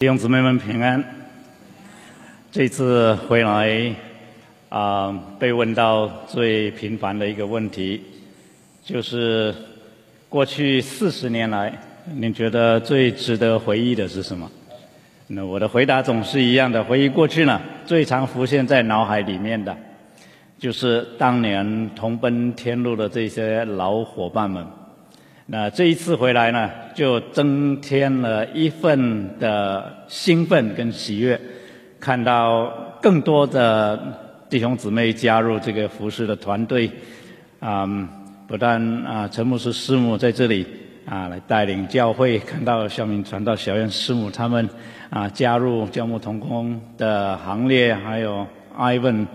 弟兄姊妹们平安。这次回来啊，被问到最频繁的一个问题，就是过去四十年来，你觉得最值得回忆的是什么？那我的回答总是一样的，回忆过去呢，最常浮现在脑海里面的，就是当年同奔天路的这些老伙伴们。那这一次回来呢，就增添了一份的兴奋跟喜悦，看到更多的弟兄姊妹加入这个服饰的团队，啊，不但啊陈牧师师母在这里啊来带领教会，看到孝明传道小院师母他们啊加入教牧同工的行列，还有 Ivan。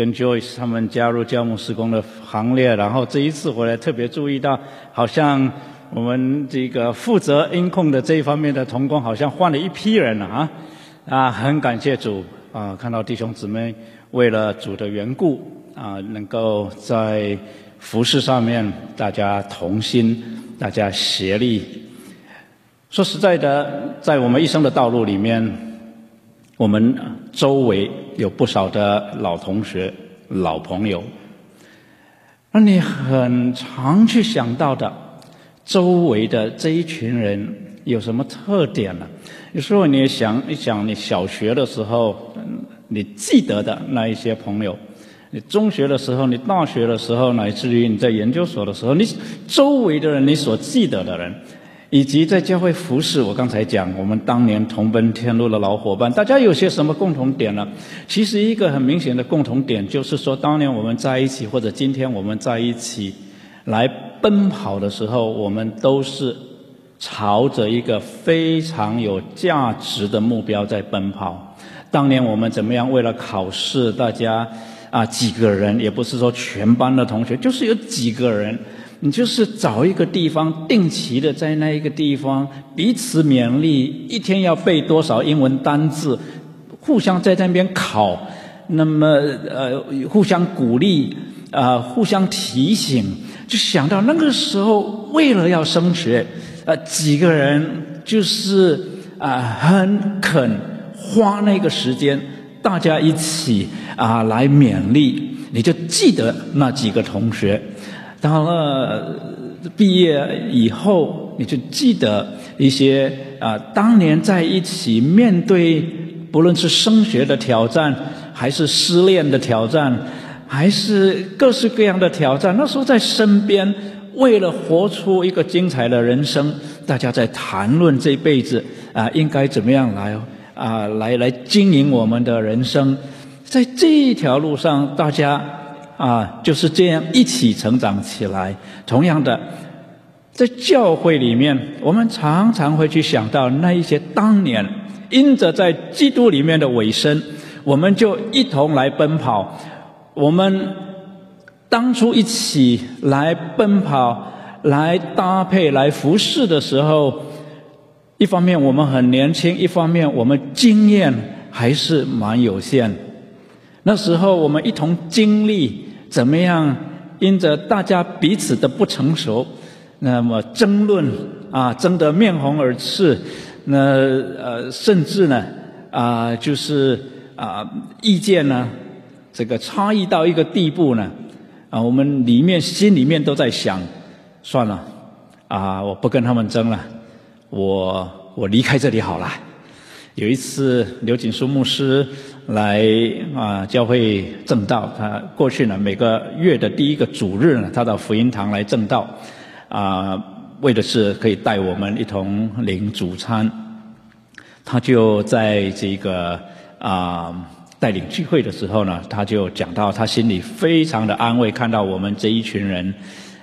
跟 Joyce 他们加入教牧施工的行列，然后这一次回来特别注意到，好像我们这个负责音控的这一方面的同工好像换了一批人了啊！啊，很感谢主啊，看到弟兄姊妹为了主的缘故啊，能够在服饰上面大家同心，大家协力。说实在的，在我们一生的道路里面。我们周围有不少的老同学、老朋友，那你很常去想到的，周围的这一群人有什么特点呢？有时候你也想一想，你小学的时候你记得的那一些朋友，你中学的时候、你大学的时候，乃至于你在研究所的时候，你周围的人，你所记得的人。以及在教会服侍，我刚才讲，我们当年同奔天路的老伙伴，大家有些什么共同点呢？其实一个很明显的共同点，就是说，当年我们在一起，或者今天我们在一起来奔跑的时候，我们都是朝着一个非常有价值的目标在奔跑。当年我们怎么样？为了考试，大家啊几个人，也不是说全班的同学，就是有几个人。你就是找一个地方，定期的在那一个地方彼此勉励，一天要背多少英文单字，互相在那边考，那么呃互相鼓励啊，互相提醒，就想到那个时候为了要升学，呃几个人就是啊很肯花那个时间，大家一起啊来勉励，你就记得那几个同学。到了毕业以后，你就记得一些啊，当年在一起面对，不论是升学的挑战，还是失恋的挑战，还是各式各样的挑战。那时候在身边，为了活出一个精彩的人生，大家在谈论这辈子啊，应该怎么样来啊，来来经营我们的人生。在这一条路上，大家。啊，就是这样一起成长起来。同样的，在教会里面，我们常常会去想到那一些当年因着在基督里面的尾声，我们就一同来奔跑。我们当初一起来奔跑、来搭配、来服侍的时候，一方面我们很年轻，一方面我们经验还是蛮有限。那时候我们一同经历。怎么样？因着大家彼此的不成熟，那么争论啊，争得面红耳赤，那呃，甚至呢啊，就是啊，意见呢，这个差异到一个地步呢，啊，我们里面心里面都在想，算了，啊，我不跟他们争了，我我离开这里好了。有一次，刘锦书牧师。来啊！教会正道，他过去呢每个月的第一个主日呢，他到福音堂来正道，啊，为的是可以带我们一同领主餐。他就在这个啊带领聚会的时候呢，他就讲到他心里非常的安慰，看到我们这一群人。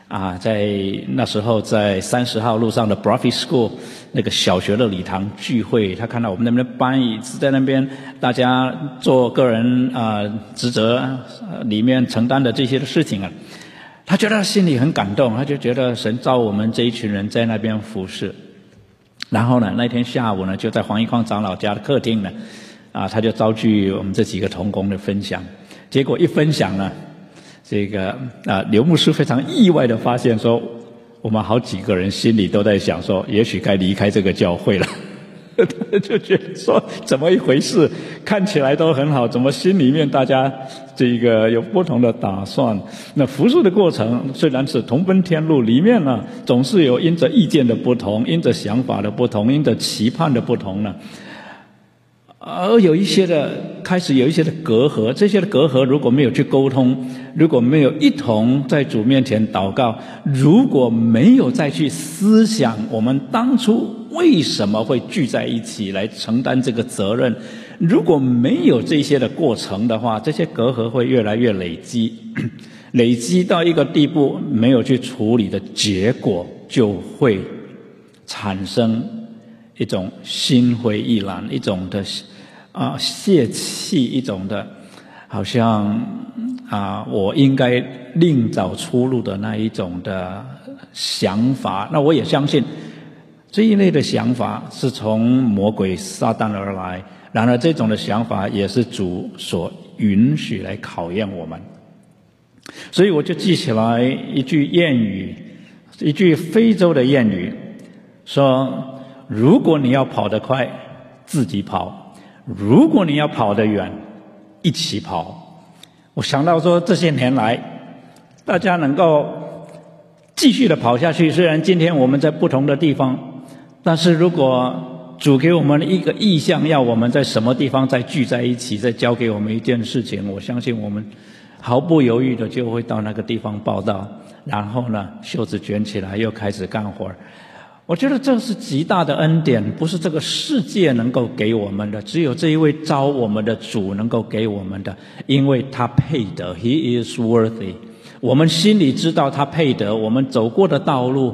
啊，在那时候，在三十号路上的 b r o f i School 那个小学的礼堂聚会，他看到我们那边的班椅子在那边，大家做个人啊职责里面承担的这些的事情啊，他觉得心里很感动，他就觉得神召我们这一群人在那边服侍。然后呢，那天下午呢，就在黄一匡长老家的客厅呢，啊，他就召集我们这几个同工的分享，结果一分享呢。这个啊，刘牧师非常意外的发现说，我们好几个人心里都在想说，也许该离开这个教会了。就觉得说怎么一回事？看起来都很好，怎么心里面大家这个有不同的打算？那服侍的过程虽然是同奔天路，里面呢总是有因着意见的不同，因着想法的不同，因着期盼的不同呢。而有一些的开始有一些的隔阂，这些的隔阂如果没有去沟通，如果没有一同在主面前祷告，如果没有再去思想我们当初为什么会聚在一起来承担这个责任，如果没有这些的过程的话，这些隔阂会越来越累积，累积到一个地步，没有去处理的结果，就会产生一种心灰意冷，一种的。啊，泄气一种的，好像啊，我应该另找出路的那一种的想法。那我也相信这一类的想法是从魔鬼撒旦而来。然而，这种的想法也是主所允许来考验我们。所以，我就记起来一句谚语，一句非洲的谚语，说：如果你要跑得快，自己跑。如果你要跑得远，一起跑。我想到说，这些年来，大家能够继续的跑下去。虽然今天我们在不同的地方，但是如果主给我们一个意向，要我们在什么地方再聚在一起，再交给我们一件事情，我相信我们毫不犹豫的就会到那个地方报道，然后呢，袖子卷起来，又开始干活儿。我觉得这是极大的恩典，不是这个世界能够给我们的，只有这一位招我们的主能够给我们的，因为他配得，He is worthy。我们心里知道他配得，我们走过的道路，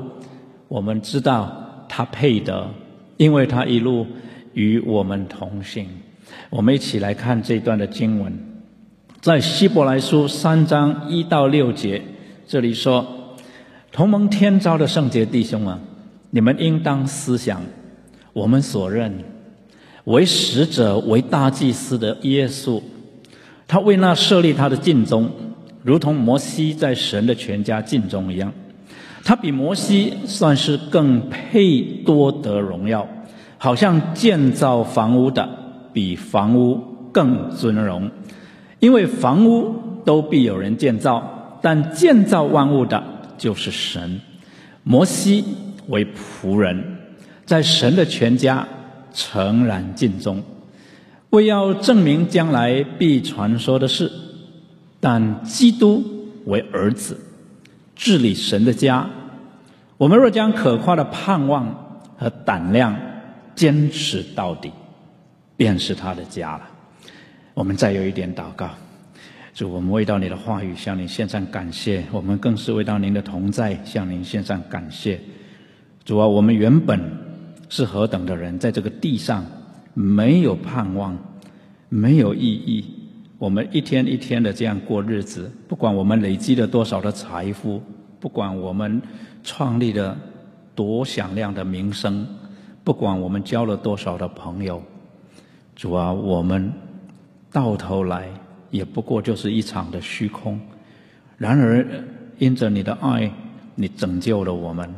我们知道他配得，因为他一路与我们同行。我们一起来看这段的经文，在希伯来书三章一到六节，这里说：同盟天朝的圣洁弟兄啊。你们应当思想，我们所认为使者、为大祭司的耶稣，他为那设立他的敬宗，如同摩西在神的全家敬宗一样。他比摩西算是更配多得荣耀，好像建造房屋的比房屋更尊荣，因为房屋都必有人建造，但建造万物的就是神。摩西。为仆人，在神的全家诚然尽忠，为要证明将来必传说的事；但基督为儿子，治理神的家。我们若将可夸的盼望和胆量坚持到底，便是他的家了。我们再有一点祷告，主，我们为到你的话语向您献上感谢，我们更是为到您的同在向您献上感谢。主啊，我们原本是何等的人，在这个地上没有盼望，没有意义。我们一天一天的这样过日子，不管我们累积了多少的财富，不管我们创立了多响亮的名声，不管我们交了多少的朋友，主啊，我们到头来也不过就是一场的虚空。然而，因着你的爱，你拯救了我们。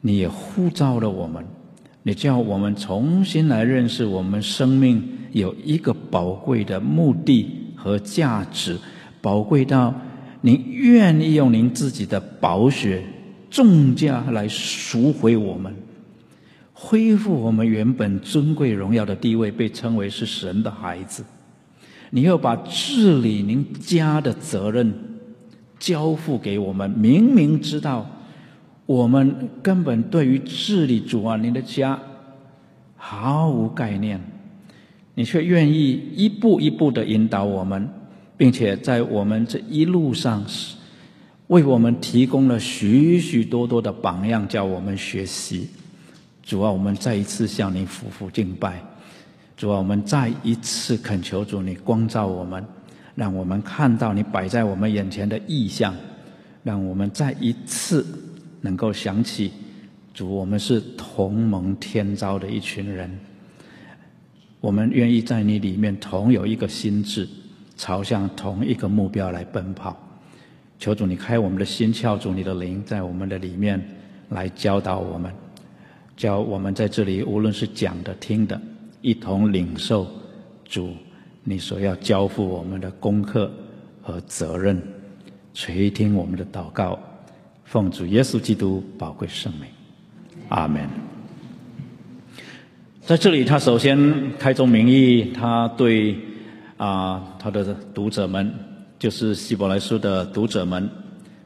你也呼召了我们，你叫我们重新来认识我们生命有一个宝贵的目的和价值，宝贵到您愿意用您自己的宝血重价来赎回我们，恢复我们原本尊贵荣耀的地位，被称为是神的孩子。你要把治理您家的责任交付给我们，明明知道。我们根本对于治理主啊，您的家毫无概念，你却愿意一步一步的引导我们，并且在我们这一路上，为我们提供了许许多多的榜样，叫我们学习。主啊，我们再一次向您俯伏敬拜。主啊，我们再一次恳求主，你光照我们，让我们看到你摆在我们眼前的意象，让我们再一次。能够想起主，我们是同盟天朝的一群人，我们愿意在你里面同有一个心智，朝向同一个目标来奔跑。求主，你开我们的心窍，主你的灵在我们的里面来教导我们。教我们在这里无论是讲的、听的，一同领受主你所要交付我们的功课和责任，垂听我们的祷告，奉主耶稣基督宝贵圣名，阿门。在这里，他首先开宗明义，他对啊他的读者们，就是希伯来书的读者们。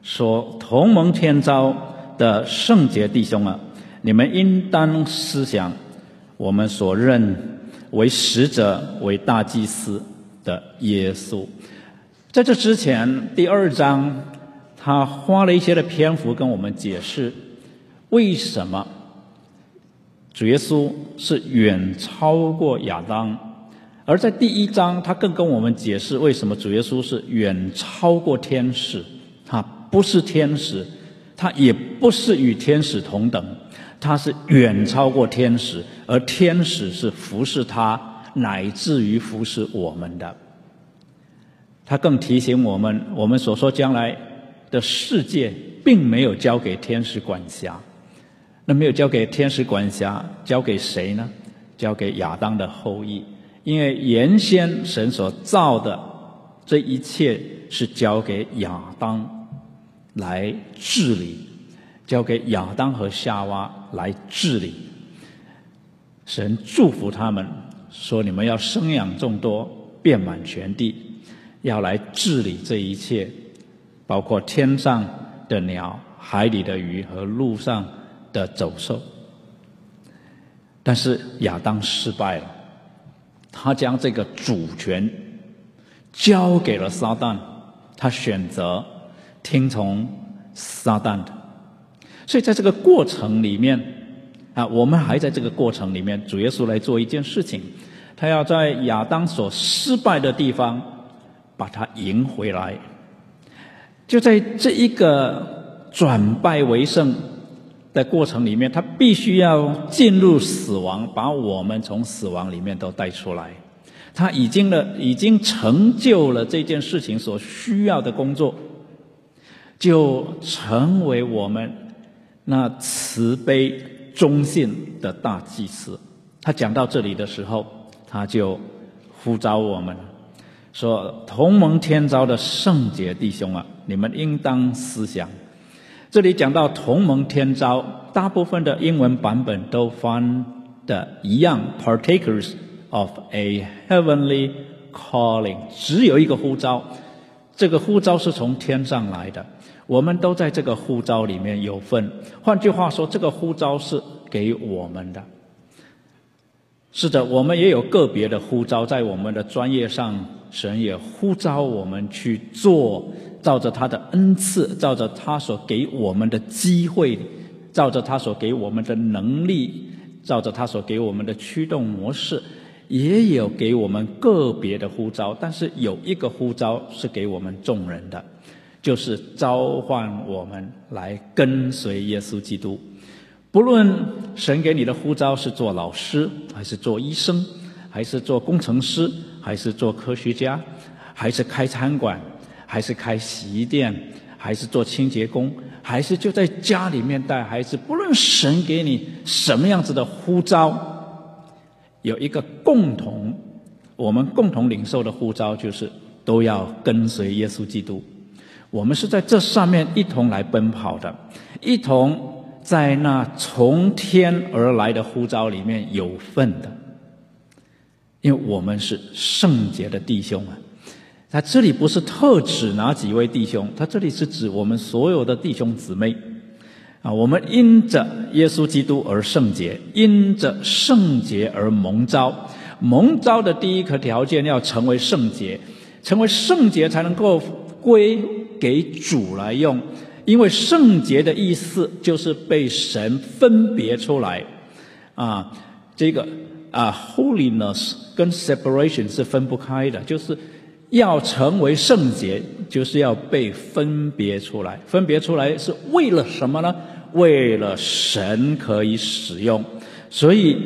说同盟天朝的圣洁弟兄啊，你们应当思想我们所认为使者、为大祭司的耶稣。在这之前，第二章他花了一些的篇幅跟我们解释为什么主耶稣是远超过亚当，而在第一章他更跟我们解释为什么主耶稣是远超过天使。他。不是天使，他也不是与天使同等，他是远超过天使，而天使是服侍他，乃至于服侍我们的。他更提醒我们，我们所说将来的世界，并没有交给天使管辖。那没有交给天使管辖，交给谁呢？交给亚当的后裔，因为原先神所造的这一切是交给亚当。来治理，交给亚当和夏娃来治理。神祝福他们，说：“你们要生养众多，遍满全地，要来治理这一切，包括天上的鸟、海里的鱼和路上的走兽。”但是亚当失败了，他将这个主权交给了撒旦，他选择。听从撒旦的，所以在这个过程里面啊，我们还在这个过程里面，主耶稣来做一件事情，他要在亚当所失败的地方把他赢回来。就在这一个转败为胜的过程里面，他必须要进入死亡，把我们从死亡里面都带出来。他已经了，已经成就了这件事情所需要的工作。就成为我们那慈悲忠信的大祭司。他讲到这里的时候，他就呼召我们说：“同盟天朝的圣洁弟兄啊，你们应当思想。”这里讲到同盟天朝，大部分的英文版本都翻的一样，“partakers of a heavenly calling”，只有一个呼召，这个呼召是从天上来的。我们都在这个呼召里面有份。换句话说，这个呼召是给我们的。是的，我们也有个别的呼召，在我们的专业上，神也呼召我们去做，照着他的恩赐，照着他所给我们的机会，照着他所给我们的能力，照着他所给我们的驱动模式，也有给我们个别的呼召。但是有一个呼召是给我们众人的。就是召唤我们来跟随耶稣基督，不论神给你的呼召是做老师，还是做医生，还是做工程师，还是做科学家，还是开餐馆，还是开洗衣店，还是做清洁工，还是就在家里面带孩子，不论神给你什么样子的呼召，有一个共同，我们共同领受的呼召，就是都要跟随耶稣基督。我们是在这上面一同来奔跑的，一同在那从天而来的呼召里面有份的，因为我们是圣洁的弟兄啊。他这里不是特指哪几位弟兄，他这里是指我们所有的弟兄姊妹啊。我们因着耶稣基督而圣洁，因着圣洁而蒙召。蒙召的第一个条件要成为圣洁，成为圣洁才能够归。给主来用，因为圣洁的意思就是被神分别出来，啊，这个啊，holiness 跟 separation 是分不开的，就是要成为圣洁，就是要被分别出来。分别出来是为了什么呢？为了神可以使用。所以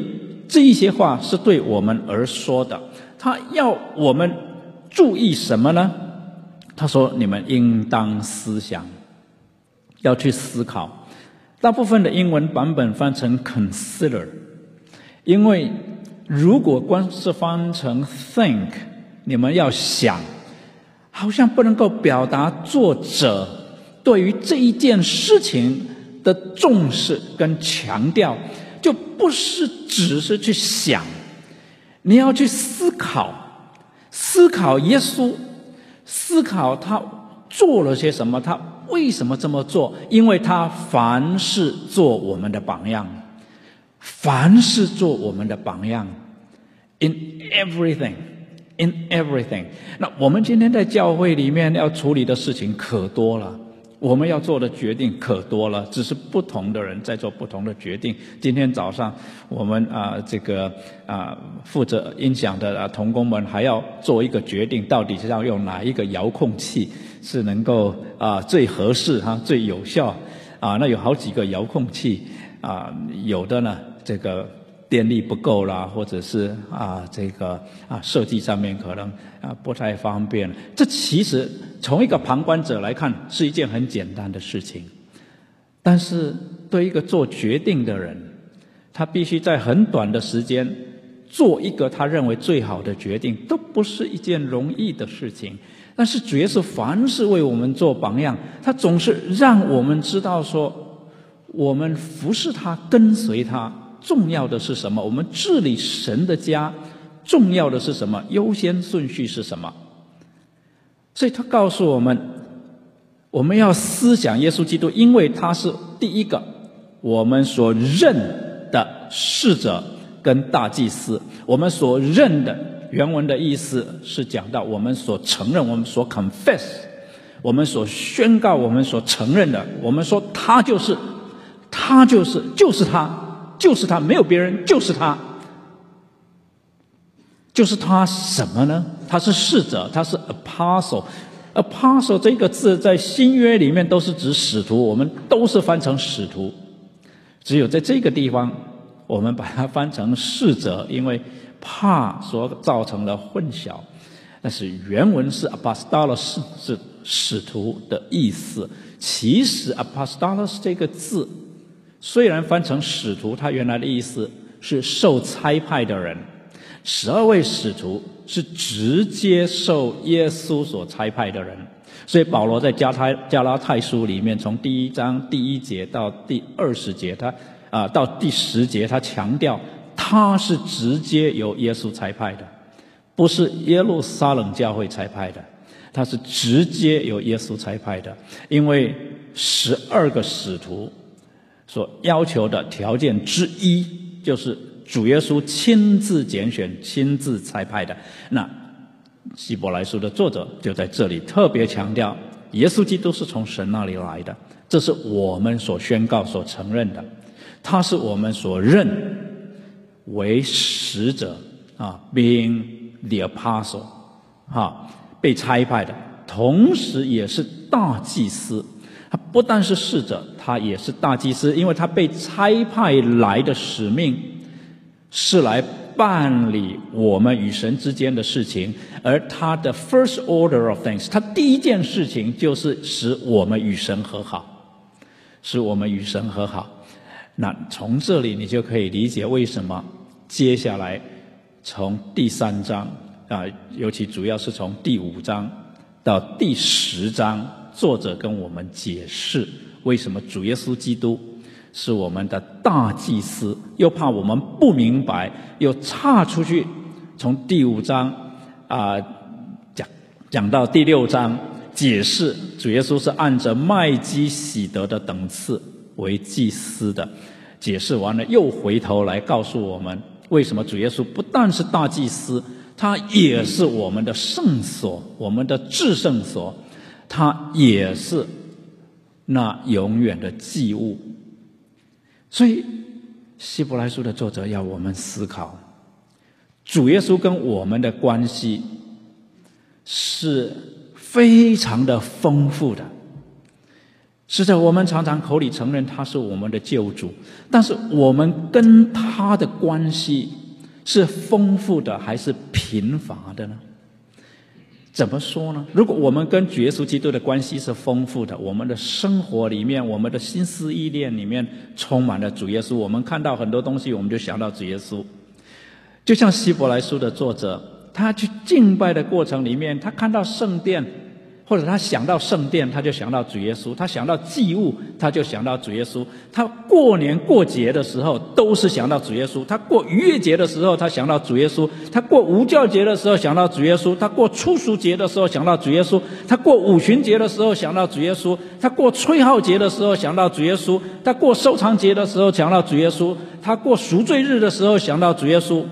这一些话是对我们而说的。他要我们注意什么呢？他说：“你们应当思想，要去思考，大部分的英文版本翻成 consider，因为如果光是翻成 think，你们要想，好像不能够表达作者对于这一件事情的重视跟强调，就不是只是去想，你要去思考，思考耶稣，思考他做了些什么，他。为什么这么做？因为他凡事做我们的榜样，凡事做我们的榜样，in everything，in everything。那我们今天在教会里面要处理的事情可多了。我们要做的决定可多了，只是不同的人在做不同的决定。今天早上，我们啊，这个啊，负责音响的啊童工们还要做一个决定，到底是要用哪一个遥控器是能够啊最合适哈、最有效啊？那有好几个遥控器啊，有的呢，这个。电力不够啦，或者是啊，这个啊设计上面可能啊不太方便。这其实从一个旁观者来看是一件很简单的事情，但是对一个做决定的人，他必须在很短的时间做一个他认为最好的决定，都不是一件容易的事情。但是主要是凡是为我们做榜样，他总是让我们知道说，我们服侍他，跟随他。重要的是什么？我们治理神的家，重要的是什么？优先顺序是什么？所以他告诉我们，我们要思想耶稣基督，因为他是第一个我们所认的侍者跟大祭司。我们所认的原文的意思是讲到我们所承认、我们所 confess、我们所宣告、我们所承认的。我们说他就是，他就是，就是他。就是他，没有别人，就是他，就是他什么呢？他是侍者，他是 apostle。apostle 这个字在新约里面都是指使徒，我们都是翻成使徒。只有在这个地方，我们把它翻成侍者，因为怕所造成的混淆。但是原文是 apostolos，是使徒的意思。其实 apostolos 这个字。虽然翻成使徒，他原来的意思是受差派的人。十二位使徒是直接受耶稣所差派的人，所以保罗在加泰加拉太书里面，从第一章第一节到第二十节，他啊到第十节，他强调他是直接由耶稣差派的，不是耶路撒冷教会差派的，他是直接由耶稣差派的，因为十二个使徒。所要求的条件之一，就是主耶稣亲自拣选、亲自裁派的。那希伯来书的作者就在这里特别强调，耶稣基督是从神那里来的，这是我们所宣告、所承认的。他是我们所认为使者啊，being the apostle，哈，被差派的，同时也是大祭司。他不但是侍者，他也是大祭司，因为他被差派来的使命是来办理我们与神之间的事情，而他的 first order of things，他第一件事情就是使我们与神和好，使我们与神和好。那从这里你就可以理解为什么接下来从第三章啊，尤其主要是从第五章到第十章。作者跟我们解释为什么主耶稣基督是我们的大祭司，又怕我们不明白，又岔出去，从第五章啊讲讲到第六章，解释主耶稣是按着麦基喜德的等次为祭司的。解释完了，又回头来告诉我们，为什么主耶稣不但是大祭司，他也是我们的圣所，我们的至圣所。他也是那永远的祭物，所以希伯来书的作者要我们思考，主耶稣跟我们的关系是非常的丰富的。是在我们常常口里承认他是我们的救主，但是我们跟他的关系是丰富的还是贫乏的呢？怎么说呢？如果我们跟主耶稣基督的关系是丰富的，我们的生活里面，我们的心思意念里面充满了主耶稣，我们看到很多东西，我们就想到主耶稣。就像希伯来书的作者，他去敬拜的过程里面，他看到圣殿。或者他想到圣殿，他就想到主耶稣；他想到祭物，他就想到主耶稣。他过年过节的时候，都是想到主耶稣；他过逾越节的时候，他想到主耶稣；他过无教节的时候，想到主耶稣；他过初熟节的时候，想到主耶稣；他过五旬节的时候，想到主耶稣；他过吹号节的时候，想到主耶稣；他过收藏节的时候，想到主耶稣；他过赎罪日的时候，想到主耶稣；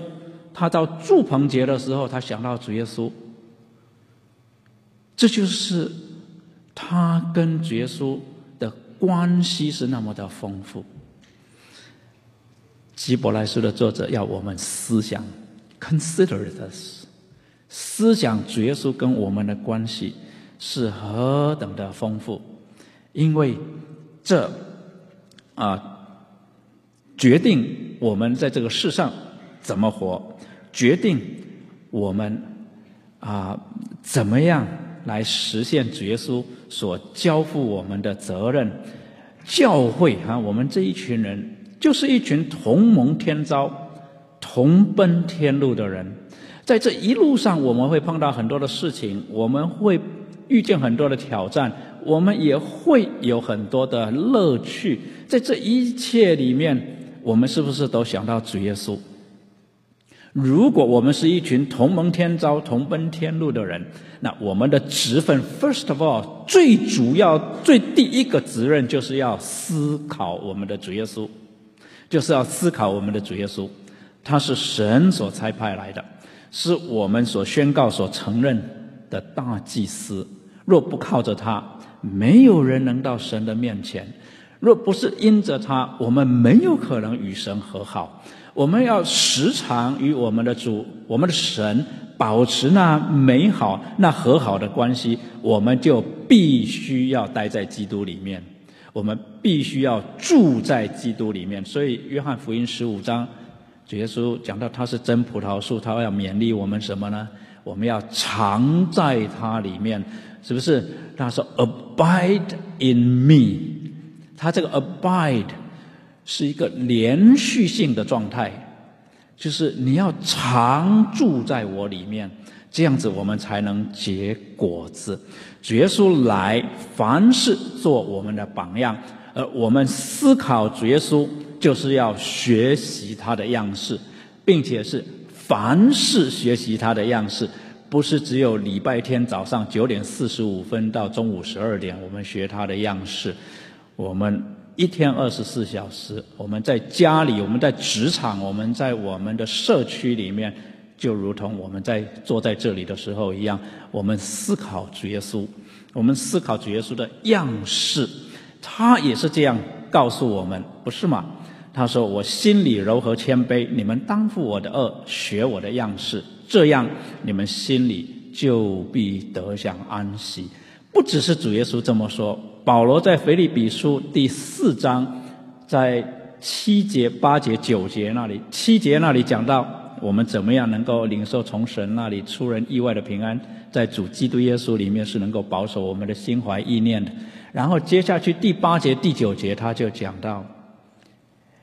他到祝棚节的时候，他想到主耶稣。这就是他跟耶稣的关系是那么的丰富。希伯来书的作者要我们思想，consider this，思想耶稣跟我们的关系是何等的丰富，因为这啊决定我们在这个世上怎么活，决定我们啊怎么样。来实现主耶稣所交付我们的责任，教会啊，我们这一群人就是一群同盟天朝、同奔天路的人。在这一路上，我们会碰到很多的事情，我们会遇见很多的挑战，我们也会有很多的乐趣。在这一切里面，我们是不是都想到主耶稣？如果我们是一群同盟天朝、同奔天路的人，那我们的职分，first of all，最主要、最第一个责任，就是要思考我们的主耶稣，就是要思考我们的主耶稣，他是神所差派来的，是我们所宣告、所承认的大祭司。若不靠着他，没有人能到神的面前；若不是因着他，我们没有可能与神和好。我们要时常与我们的主、我们的神保持那美好、那和好的关系，我们就必须要待在基督里面，我们必须要住在基督里面。所以，约翰福音十五章，主耶稣讲到他是真葡萄树，他要勉励我们什么呢？我们要藏在他里面，是不是？他说：“Abide in me。”他这个 “abide”。是一个连续性的状态，就是你要常住在我里面，这样子我们才能结果子。主耶稣来，凡事做我们的榜样，而我们思考主耶稣，就是要学习他的样式，并且是凡事学习他的样式，不是只有礼拜天早上九点四十五分到中午十二点我们学他的样式，我们。一天二十四小时，我们在家里，我们在职场，我们在我们的社区里面，就如同我们在坐在这里的时候一样，我们思考主耶稣，我们思考主耶稣的样式，他也是这样告诉我们，不是吗？他说：“我心里柔和谦卑，你们当负我的恶，学我的样式，这样你们心里就必得享安息。”不只是主耶稣这么说。保罗在腓立比书第四章，在七节、八节、九节那里，七节那里讲到我们怎么样能够领受从神那里出人意外的平安，在主基督耶稣里面是能够保守我们的心怀意念的。然后接下去第八节、第九节他就讲到，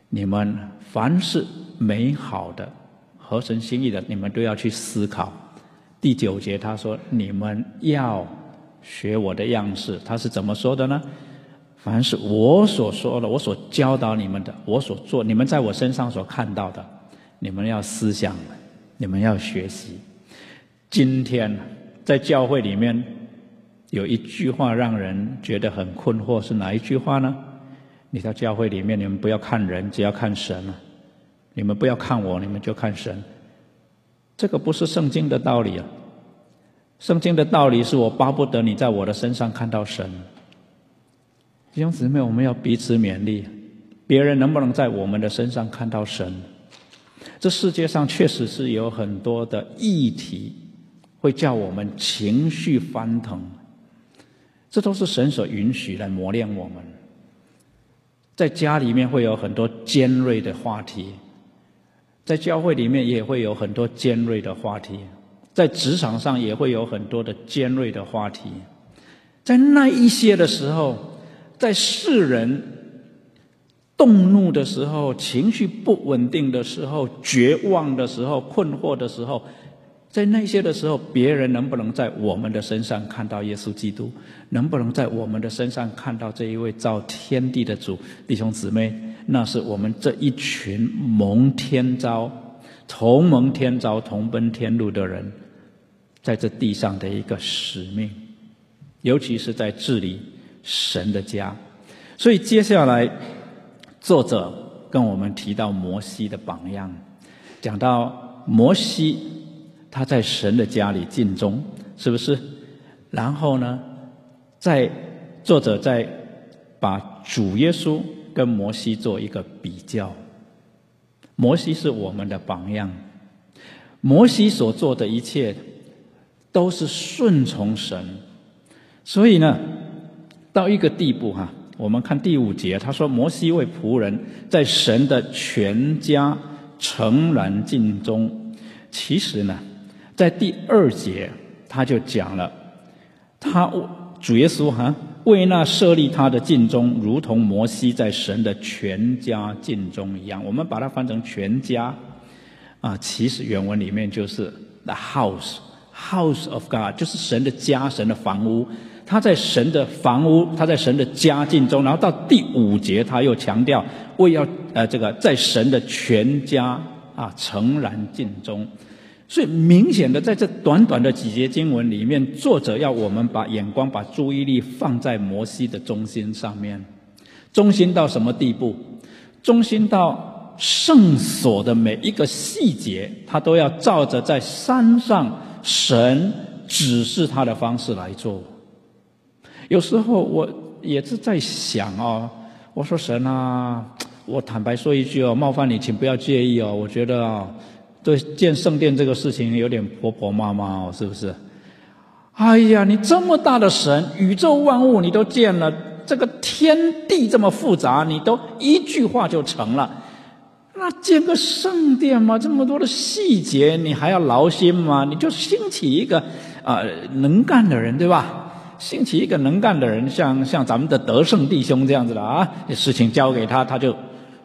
你们凡是美好的、合神心意的，你们都要去思考。第九节他说，你们要。学我的样式，他是怎么说的呢？凡是我所说的，我所教导你们的，我所做，你们在我身上所看到的，你们要思想，你们要学习。今天在教会里面有一句话让人觉得很困惑，是哪一句话呢？你在教会里面，你们不要看人，只要看神啊！你们不要看我，你们就看神。这个不是圣经的道理啊！圣经的道理是我巴不得你在我的身上看到神。弟兄姊妹，我们要彼此勉励，别人能不能在我们的身上看到神？这世界上确实是有很多的议题会叫我们情绪翻腾，这都是神所允许来磨练我们。在家里面会有很多尖锐的话题，在教会里面也会有很多尖锐的话题。在职场上也会有很多的尖锐的话题，在那一些的时候，在世人动怒的时候、情绪不稳定的时候、绝望的时候、困惑的时候。在那些的时候，别人能不能在我们的身上看到耶稣基督？能不能在我们的身上看到这一位造天地的主？弟兄姊妹，那是我们这一群蒙天召、同蒙天召、同奔天路的人，在这地上的一个使命，尤其是在治理神的家。所以接下来，作者跟我们提到摩西的榜样，讲到摩西。他在神的家里尽忠，是不是？然后呢，在作者在把主耶稣跟摩西做一个比较。摩西是我们的榜样，摩西所做的一切都是顺从神，所以呢，到一个地步哈，我们看第五节，他说摩西为仆人，在神的全家诚然尽忠。其实呢。在第二节，他就讲了，他主耶稣哈为那设立他的尽忠，如同摩西在神的全家尽忠一样。我们把它翻成全家，啊，其实原文里面就是 the house house of God，就是神的家，神的房屋。他在神的房屋，他在神的家尽忠。然后到第五节，他又强调为要呃这个在神的全家啊诚然尽忠。所以明显的，在这短短的几节经文里面，作者要我们把眼光、把注意力放在摩西的中心上面。中心到什么地步？中心到圣所的每一个细节，他都要照着在山上神指示他的方式来做。有时候我也是在想哦，我说神啊，我坦白说一句哦，冒犯你，请不要介意哦。我觉得啊。对建圣殿这个事情有点婆婆妈妈哦，是不是？哎呀，你这么大的神，宇宙万物你都建了，这个天地这么复杂，你都一句话就成了，那建个圣殿嘛，这么多的细节，你还要劳心吗？你就兴起一个啊能干的人，对吧？兴起一个能干的人，像像咱们的德胜弟兄这样子的啊，事情交给他，他就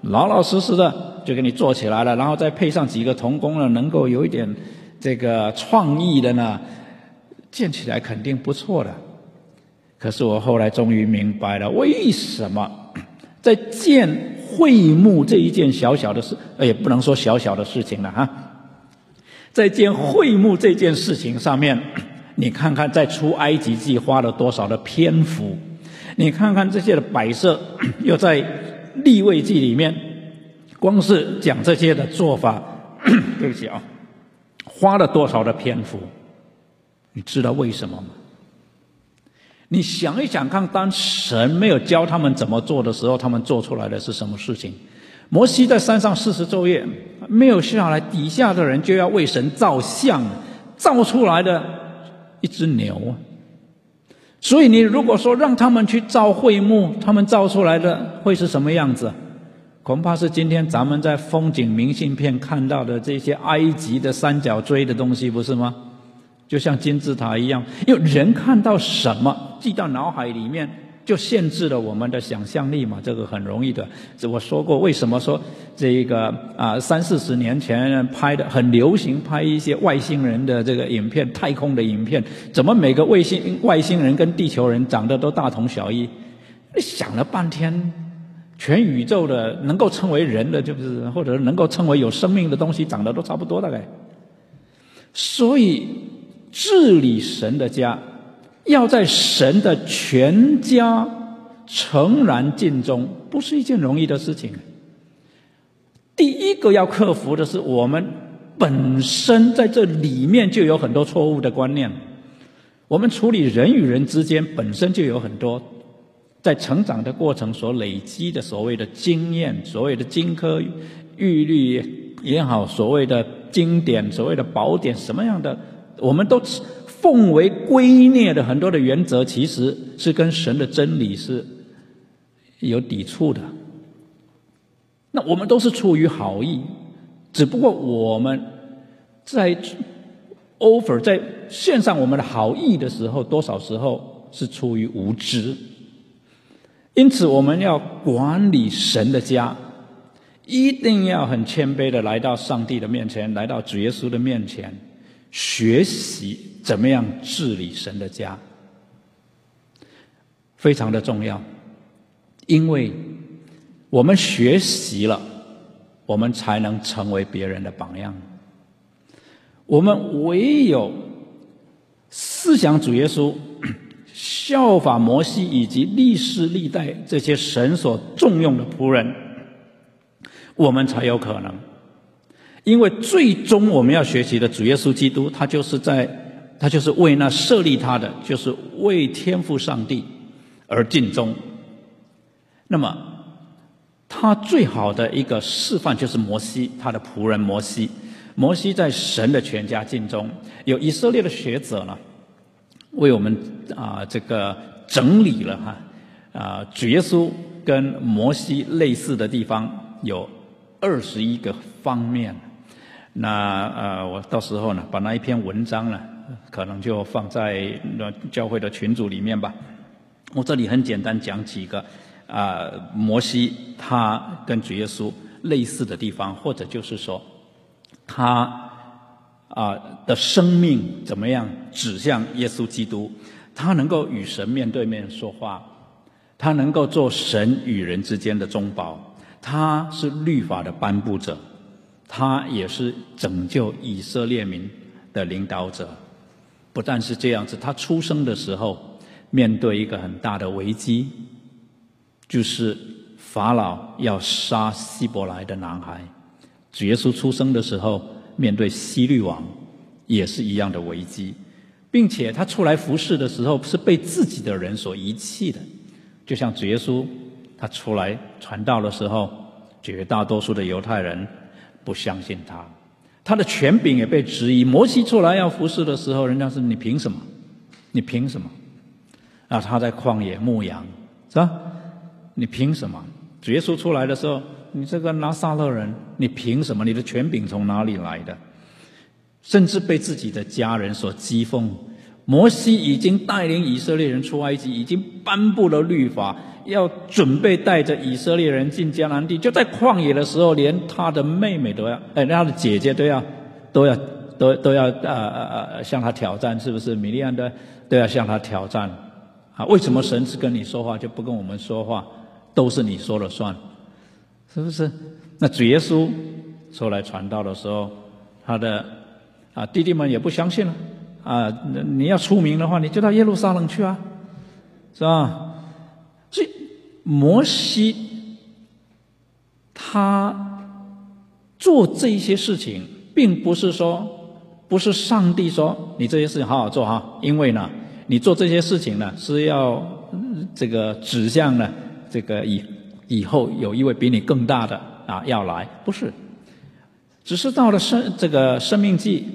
老老实实的。就给你做起来了，然后再配上几个童工呢，能够有一点这个创意的呢，建起来肯定不错的。可是我后来终于明白了，为什么在建会幕这一件小小的事，也不能说小小的事情了哈，在建会幕这件事情上面，你看看在出埃及记花了多少的篇幅，你看看这些的摆设，又在立位记里面。光是讲这些的做法，对不起啊，花了多少的篇幅？你知道为什么吗？你想一想看，当神没有教他们怎么做的时候，他们做出来的是什么事情？摩西在山上四十昼夜没有下来，底下的人就要为神造像，造出来的一只牛啊！所以你如果说让他们去造会幕，他们造出来的会是什么样子？恐怕是今天咱们在风景明信片看到的这些埃及的三角锥的东西，不是吗？就像金字塔一样，因为人看到什么记到脑海里面，就限制了我们的想象力嘛。这个很容易的。这我说过，为什么说这个啊三四十年前拍的很流行，拍一些外星人的这个影片、太空的影片，怎么每个卫星外星人跟地球人长得都大同小异？想了半天。全宇宙的能够称为人的，就是或者能够称为有生命的东西，长得都差不多大概。所以治理神的家，要在神的全家诚然尽忠，不是一件容易的事情。第一个要克服的是，我们本身在这里面就有很多错误的观念，我们处理人与人之间本身就有很多。在成长的过程所累积的所谓的经验，所谓的金科玉律也好，所谓的经典、所谓的宝典，什么样的，我们都奉为圭臬的很多的原则，其实是跟神的真理是有抵触的。那我们都是出于好意，只不过我们在 offer 在献上我们的好意的时候，多少时候是出于无知。因此，我们要管理神的家，一定要很谦卑的来到上帝的面前，来到主耶稣的面前，学习怎么样治理神的家，非常的重要。因为我们学习了，我们才能成为别人的榜样。我们唯有思想主耶稣。效法摩西以及历世历代这些神所重用的仆人，我们才有可能。因为最终我们要学习的主耶稣基督，他就是在，他就是为那设立他的，就是为天父上帝而尽忠。那么，他最好的一个示范就是摩西，他的仆人摩西。摩西在神的全家尽忠，有以色列的学者呢。为我们啊，这个整理了哈啊，主耶稣跟摩西类似的地方有二十一个方面。那呃，我到时候呢，把那一篇文章呢，可能就放在那教会的群组里面吧。我这里很简单讲几个啊，摩西他跟主耶稣类似的地方，或者就是说他。啊的生命怎么样指向耶稣基督？他能够与神面对面说话，他能够做神与人之间的中保，他是律法的颁布者，他也是拯救以色列民的领导者。不但是这样子，他出生的时候面对一个很大的危机，就是法老要杀希伯来的男孩。主耶稣出生的时候。面对希律王，也是一样的危机，并且他出来服侍的时候是被自己的人所遗弃的，就像主耶稣他出来传道的时候，绝大多数的犹太人不相信他，他的权柄也被质疑。摩西出来要服侍的时候，人家是你凭什么？你凭什么？啊，他在旷野牧羊，是吧？你凭什么？主耶稣出来的时候。你这个拿撒勒人，你凭什么？你的权柄从哪里来的？甚至被自己的家人所讥讽。摩西已经带领以色列人出埃及，已经颁布了律法，要准备带着以色列人进迦南地。就在旷野的时候，连他的妹妹都要，哎，他的姐姐都要，都要，都都要，呃呃呃，向他挑战，是不是？米利安的都要向他挑战。啊，为什么神是跟你说话就不跟我们说话？都是你说了算。是不是？那主耶稣出来传道的时候，他的啊弟弟们也不相信了啊！你要出名的话，你就到耶路撒冷去啊，是吧？所以摩西他做这些事情，并不是说不是上帝说你这些事情好好做哈，因为呢，你做这些事情呢是要这个指向呢这个以。以后有一位比你更大的啊要来，不是，只是到了生这个生命记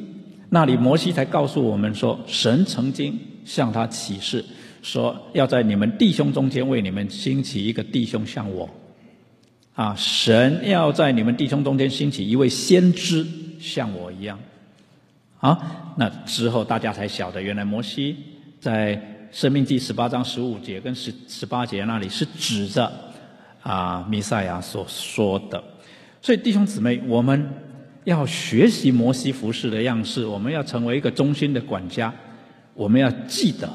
那里，摩西才告诉我们说，神曾经向他启示，说要在你们弟兄中间为你们兴起一个弟兄像我，啊，神要在你们弟兄中间兴起一位先知像我一样，啊，那之后大家才晓得，原来摩西在生命记十八章十五节跟十十八节那里是指着。啊，弥赛亚所说的，所以弟兄姊妹，我们要学习摩西服饰的样式，我们要成为一个忠心的管家。我们要记得，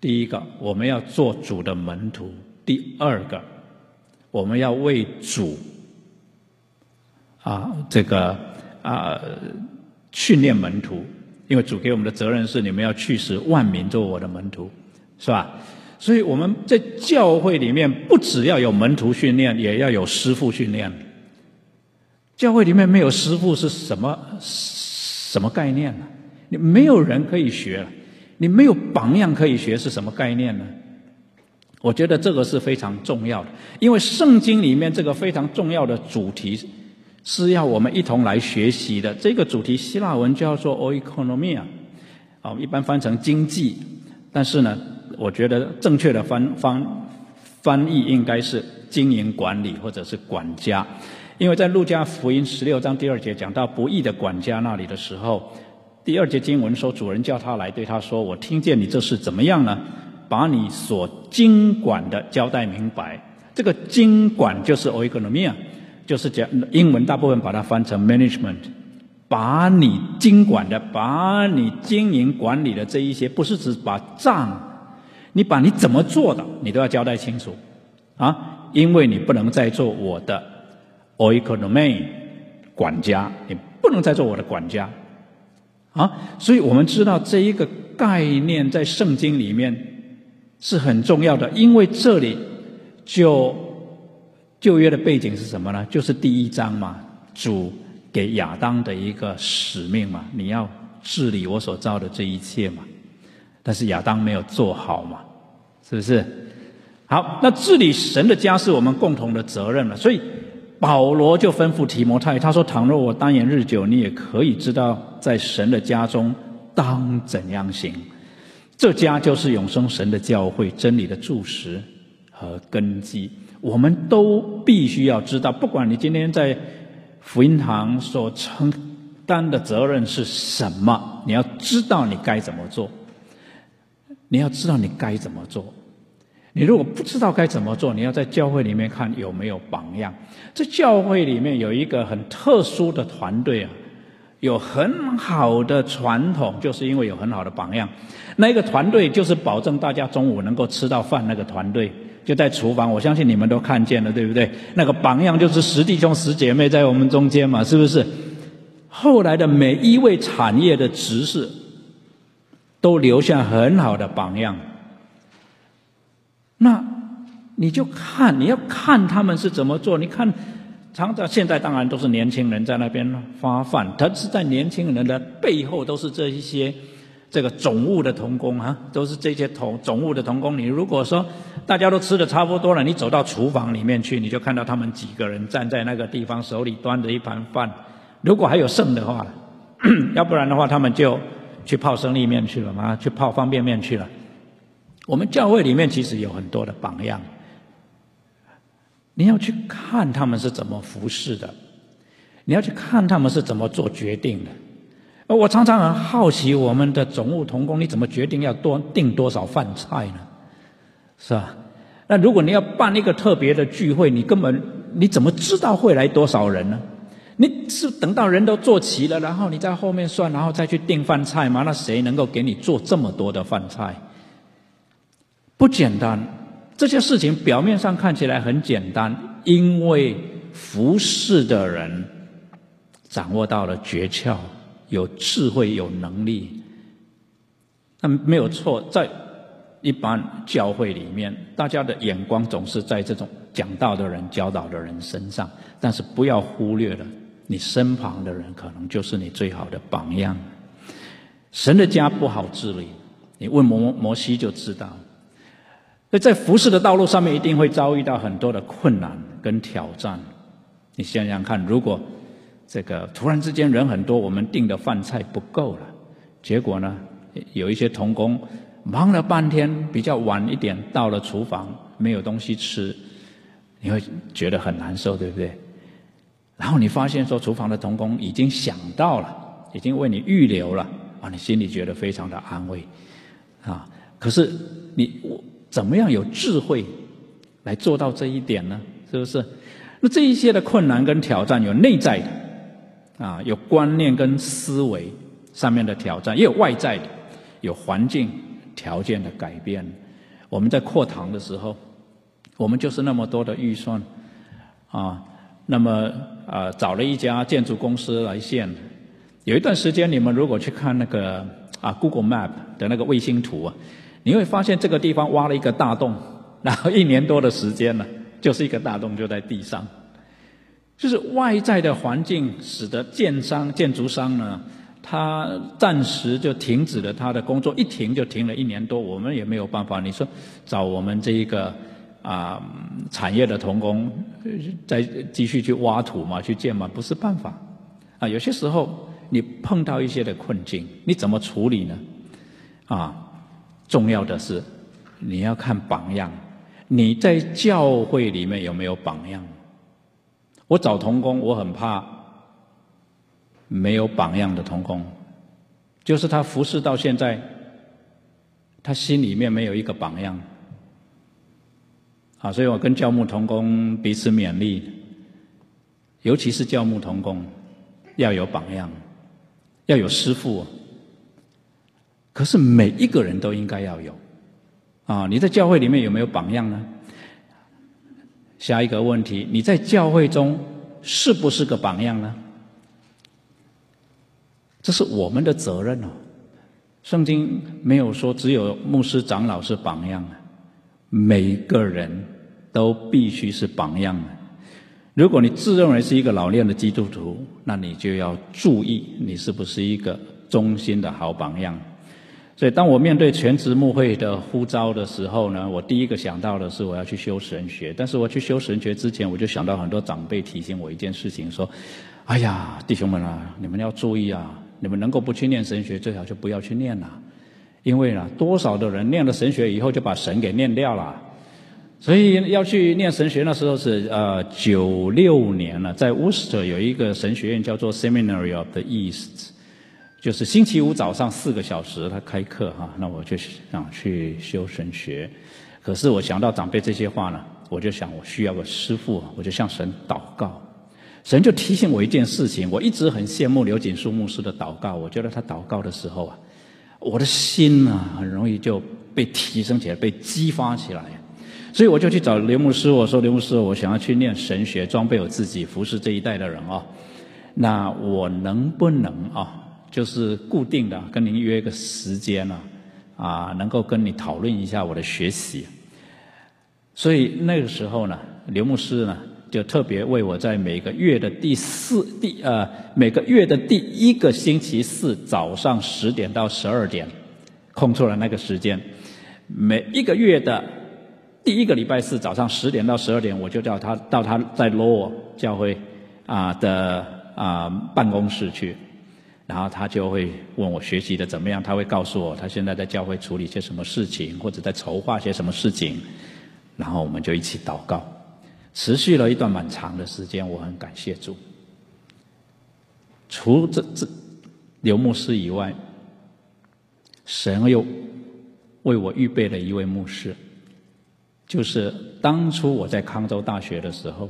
第一个，我们要做主的门徒；第二个，我们要为主啊，这个啊训练门徒，因为主给我们的责任是，你们要去使万民做我的门徒，是吧？所以我们在教会里面，不只要有门徒训练，也要有师傅训练。教会里面没有师傅是什么什么概念呢？你没有人可以学了，你没有榜样可以学，是什么概念呢？我觉得这个是非常重要的，因为圣经里面这个非常重要的主题是要我们一同来学习的。这个主题希腊文叫做 “oikonomia”，啊，一般翻成经济，但是呢。我觉得正确的翻翻翻译应该是经营管理或者是管家，因为在路加福音十六章第二节讲到不义的管家那里的时候，第二节经文说，主人叫他来，对他说：“我听见你这事怎么样呢？把你所经管的交代明白。”这个经管就是 oikonomia，就是讲英文大部分把它翻成 management，把你经管的、把你经营管理的这一些，不是只把账，你把你怎么做的，你都要交代清楚啊，因为你不能再做我的 oikonomia 管家，你不能再做我的管家啊，所以我们知道这一个概念在圣经里面是很重要的，因为这里。就旧约的背景是什么呢？就是第一章嘛，主给亚当的一个使命嘛，你要治理我所造的这一切嘛。但是亚当没有做好嘛，是不是？好，那治理神的家是我们共同的责任了。所以保罗就吩咐提摩太，他说：“倘若我单言日久，你也可以知道，在神的家中当怎样行。这家就是永生神的教会，真理的柱石。”和根基，我们都必须要知道。不管你今天在福音堂所承担的责任是什么，你要知道你该怎么做。你要知道你该怎么做。你如果不知道该怎么做，你要在教会里面看有没有榜样。在教会里面有一个很特殊的团队啊，有很好的传统，就是因为有很好的榜样。那个团队就是保证大家中午能够吃到饭那个团队。就在厨房，我相信你们都看见了，对不对？那个榜样就是十弟兄、十姐妹在我们中间嘛，是不是？后来的每一位产业的执事，都留下很好的榜样。那你就看，你要看他们是怎么做。你看，常常现在当然都是年轻人在那边发饭，他是在年轻人的背后都是这一些。这个总务的童工啊，都是这些总总务的童工。你如果说大家都吃的差不多了，你走到厨房里面去，你就看到他们几个人站在那个地方，手里端着一盘饭。如果还有剩的话，要不然的话，他们就去泡生力面去了嘛，去泡方便面去了。我们教会里面其实有很多的榜样，你要去看他们是怎么服侍的，你要去看他们是怎么做决定的。我常常很好奇，我们的总务同工，你怎么决定要多订多少饭菜呢？是吧？那如果你要办一个特别的聚会，你根本你怎么知道会来多少人呢？你是等到人都坐齐了，然后你在后面算，然后再去订饭菜吗？那谁能够给你做这么多的饭菜？不简单。这些事情表面上看起来很简单，因为服侍的人掌握到了诀窍。有智慧、有能力，那没有错。在一般教会里面，大家的眼光总是在这种讲道的人、教导的人身上，但是不要忽略了，你身旁的人可能就是你最好的榜样。神的家不好治理，你问摩摩西就知道。那在服侍的道路上面，一定会遭遇到很多的困难跟挑战。你想想看，如果……这个突然之间人很多，我们订的饭菜不够了，结果呢，有一些童工忙了半天，比较晚一点到了厨房，没有东西吃，你会觉得很难受，对不对？然后你发现说，厨房的童工已经想到了，已经为你预留了，啊，你心里觉得非常的安慰，啊，可是你我怎么样有智慧来做到这一点呢？是不是？那这一些的困难跟挑战有内在的。啊，有观念跟思维上面的挑战，也有外在的，有环境条件的改变。我们在扩堂的时候，我们就是那么多的预算，啊，那么啊找了一家建筑公司来建。有一段时间，你们如果去看那个啊 Google Map 的那个卫星图啊，你会发现这个地方挖了一个大洞，然后一年多的时间呢，就是一个大洞就在地上。就是外在的环境使得建商、建筑商呢，他暂时就停止了他的工作，一停就停了一年多。我们也没有办法，你说找我们这一个啊产业的童工再继续去挖土嘛，去建嘛，不是办法。啊，有些时候你碰到一些的困境，你怎么处理呢？啊，重要的是你要看榜样，你在教会里面有没有榜样？我找童工，我很怕没有榜样的童工，就是他服侍到现在，他心里面没有一个榜样。啊，所以我跟教牧童工彼此勉励，尤其是教牧童工要有榜样，要有师傅。可是每一个人都应该要有。啊，你在教会里面有没有榜样呢？下一个问题，你在教会中是不是个榜样呢？这是我们的责任哦。圣经没有说只有牧师长老是榜样啊，每个人都必须是榜样的。如果你自认为是一个老练的基督徒，那你就要注意你是不是一个忠心的好榜样。所以，当我面对全职牧会的呼召的时候呢，我第一个想到的是我要去修神学。但是我去修神学之前，我就想到很多长辈提醒我一件事情，说：“哎呀，弟兄们啊，你们要注意啊，你们能够不去念神学，最好就不要去念了，因为呢，多少的人念了神学以后就把神给念掉了。所以要去念神学，那时候是呃九六年了，在 Worcester 有一个神学院叫做 Seminary of the East。”就是星期五早上四个小时他开课哈，那我就想去修神学。可是我想到长辈这些话呢，我就想我需要个师傅，我就向神祷告。神就提醒我一件事情，我一直很羡慕刘锦书牧师的祷告。我觉得他祷告的时候啊，我的心啊很容易就被提升起来，被激发起来。所以我就去找刘牧师，我说刘牧师，我想要去念神学，装备我自己，服侍这一代的人啊。那我能不能啊？就是固定的跟您约一个时间呢，啊，能够跟你讨论一下我的学习。所以那个时候呢，刘牧师呢就特别为我在每个月的第四第呃每个月的第一个星期四早上十点到十二点空出了那个时间，每一个月的第一个礼拜四早上十点到十二点，我就叫他到他在罗教会啊的啊办公室去。然后他就会问我学习的怎么样，他会告诉我他现在在教会处理些什么事情，或者在筹划些什么事情，然后我们就一起祷告，持续了一段蛮长的时间，我很感谢主。除这这刘牧师以外，神又为我预备了一位牧师，就是当初我在康州大学的时候，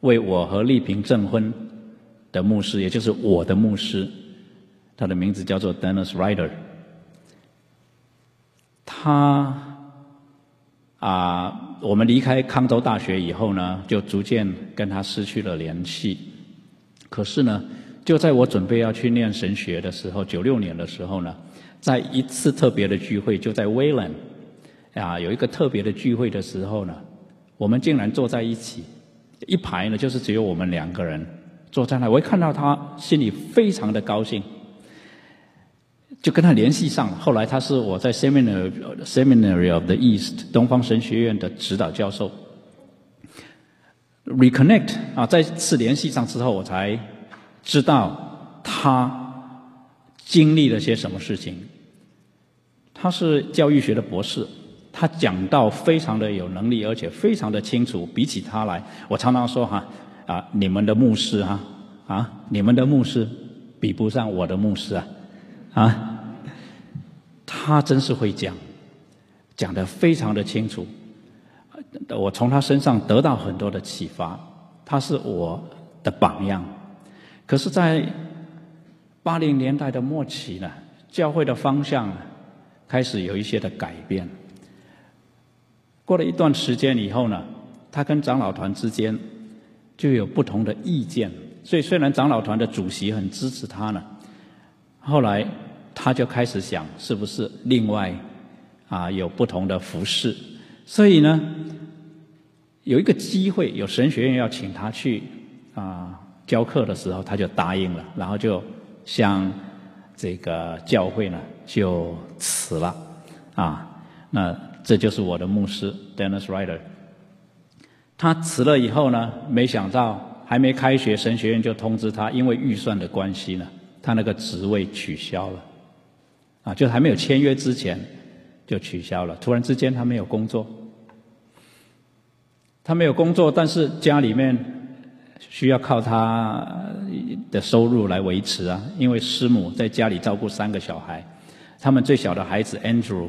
为我和丽萍证婚。的牧师，也就是我的牧师，他的名字叫做 Dennis Ryder。他啊，我们离开康州大学以后呢，就逐渐跟他失去了联系。可是呢，就在我准备要去念神学的时候，九六年的时候呢，在一次特别的聚会，就在威兰啊，有一个特别的聚会的时候呢，我们竟然坐在一起一排呢，就是只有我们两个人。坐在那，我一看到他，心里非常的高兴，就跟他联系上了。后来他是我在 Seminary Seminary of the East 东方神学院的指导教授。Reconnect 啊，再次联系上之后，我才知道他经历了些什么事情。他是教育学的博士，他讲到非常的有能力，而且非常的清楚。比起他来，我常常说哈。啊你们的牧师啊，啊，你们的牧师比不上我的牧师啊，啊，他真是会讲，讲的非常的清楚，我从他身上得到很多的启发，他是我的榜样。可是，在八零年代的末期呢，教会的方向开始有一些的改变。过了一段时间以后呢，他跟长老团之间。就有不同的意见，所以虽然长老团的主席很支持他呢，后来他就开始想，是不是另外啊有不同的服饰，所以呢有一个机会，有神学院要请他去啊教课的时候，他就答应了，然后就向这个教会呢就辞了啊，那这就是我的牧师 Dennis Ryder。他辞了以后呢，没想到还没开学，神学院就通知他，因为预算的关系呢，他那个职位取消了，啊，就还没有签约之前就取消了。突然之间他没有工作，他没有工作，但是家里面需要靠他的收入来维持啊，因为师母在家里照顾三个小孩，他们最小的孩子 Andrew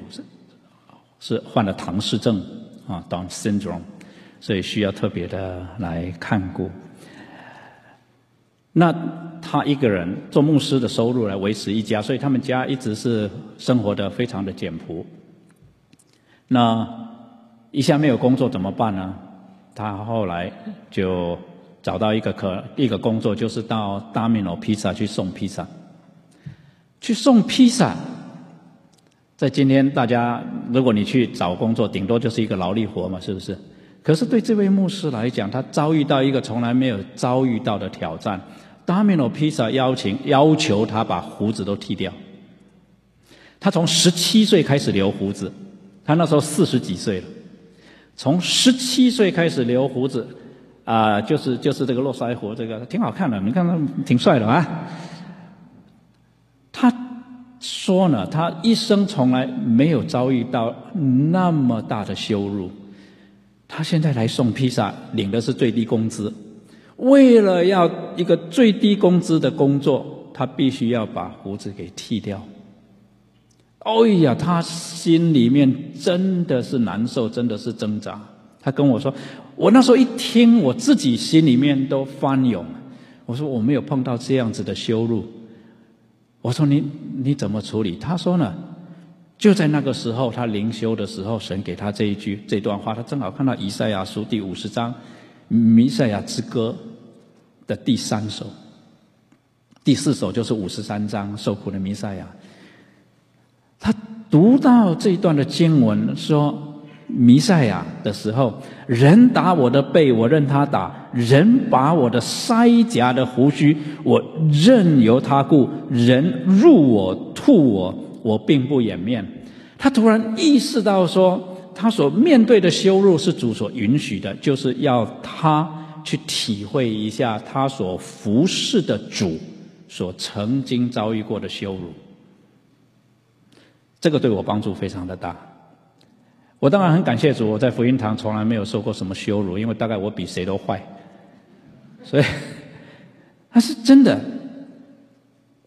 是患了唐氏症啊，Down syndrome，所以需要特别的来看顾。那他一个人做牧师的收入来维持一家，所以他们家一直是生活的非常的简朴。那一下没有工作怎么办呢？他后来就找到一个可一个工作，就是到达米诺披萨去送披萨。去送披萨，在今天大家如果你去找工作，顶多就是一个劳力活嘛，是不是？可是对这位牧师来讲，他遭遇到一个从来没有遭遇到的挑战。达米诺披萨邀请要求他把胡子都剃掉。他从十七岁开始留胡子，他那时候四十几岁了。从十七岁开始留胡子，啊，就是就是这个络腮胡，这个挺好看的，你看他挺帅的啊。他说呢，他一生从来没有遭遇到那么大的羞辱。他现在来送披萨，领的是最低工资，为了要一个最低工资的工作，他必须要把胡子给剃掉。哎呀，他心里面真的是难受，真的是挣扎。他跟我说：“我那时候一听，我自己心里面都翻涌。”我说：“我没有碰到这样子的羞辱。”我说：“你你怎么处理？”他说：“呢，就在那个时候，他灵修的时候，神给他这一句这段话，他正好看到以赛亚书第五十章《弥赛亚之歌》的第三首，第四首就是五十三章受苦的弥赛亚。”他读到这一段的经文说：“弥赛亚的时候，人打我的背，我任他打；人把我的腮颊的胡须，我任由他顾；人入我吐我，我并不掩面。”他突然意识到说，他所面对的羞辱是主所允许的，就是要他去体会一下他所服侍的主所曾经遭遇过的羞辱。这个对我帮助非常的大，我当然很感谢主，我在福音堂从来没有受过什么羞辱，因为大概我比谁都坏，所以，他是真的。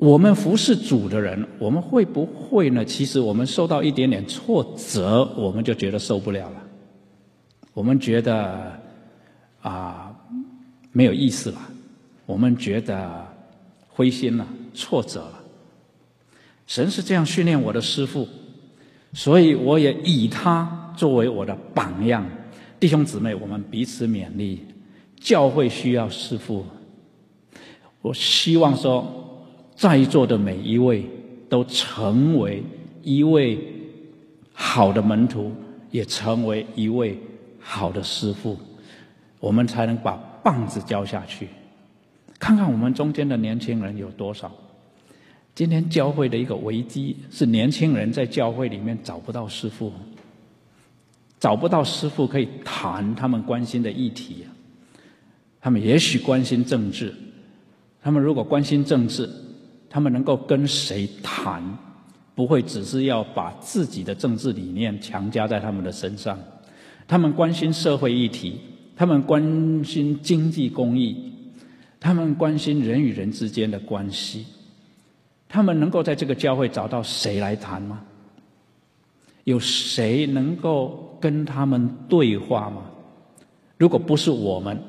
我们服侍主的人，我们会不会呢？其实我们受到一点点挫折，我们就觉得受不了了，我们觉得啊没有意思了，我们觉得灰心了，挫折了。神是这样训练我的师傅，所以我也以他作为我的榜样。弟兄姊妹，我们彼此勉励，教会需要师傅。我希望说，在座的每一位都成为一位好的门徒，也成为一位好的师傅，我们才能把棒子交下去。看看我们中间的年轻人有多少。今天教会的一个危机是年轻人在教会里面找不到师傅，找不到师傅可以谈他们关心的议题。他们也许关心政治，他们如果关心政治，他们能够跟谁谈？不会只是要把自己的政治理念强加在他们的身上。他们关心社会议题，他们关心经济公益，他们关心人与人之间的关系。他们能够在这个教会找到谁来谈吗？有谁能够跟他们对话吗？如果不是我们，